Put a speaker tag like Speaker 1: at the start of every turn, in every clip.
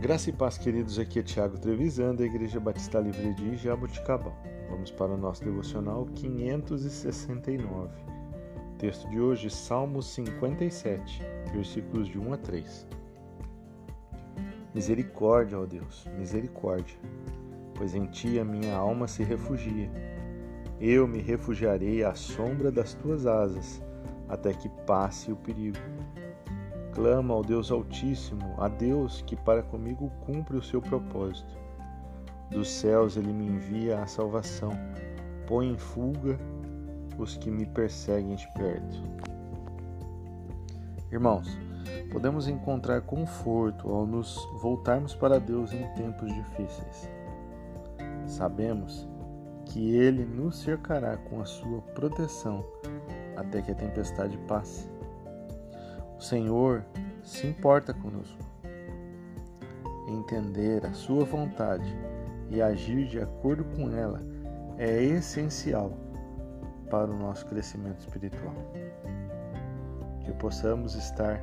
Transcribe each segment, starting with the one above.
Speaker 1: Graça e paz, queridos. Aqui é Tiago Trevisan, da Igreja Batista Livre de Jaboticabal. Vamos para o nosso devocional 569. Texto de hoje, Salmos 57, versículos de 1 a 3. Misericórdia, ó Deus, misericórdia, pois em ti a minha alma se refugia. Eu me refugiarei à sombra das tuas asas, até que passe o perigo clama ao Deus Altíssimo, a Deus que para comigo cumpre o seu propósito. Dos céus ele me envia a salvação, põe em fuga os que me perseguem de perto. Irmãos, podemos encontrar conforto ao nos voltarmos para Deus em tempos difíceis. Sabemos que Ele nos cercará com a sua proteção até que a tempestade passe. O Senhor se importa conosco. Entender a Sua vontade e agir de acordo com ela é essencial para o nosso crescimento espiritual. Que possamos estar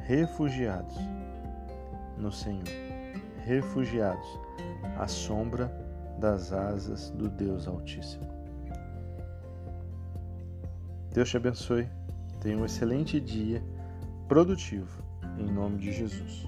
Speaker 1: refugiados no Senhor, refugiados à sombra das asas do Deus Altíssimo. Deus te abençoe. Tenha um excelente dia produtivo, em nome de Jesus.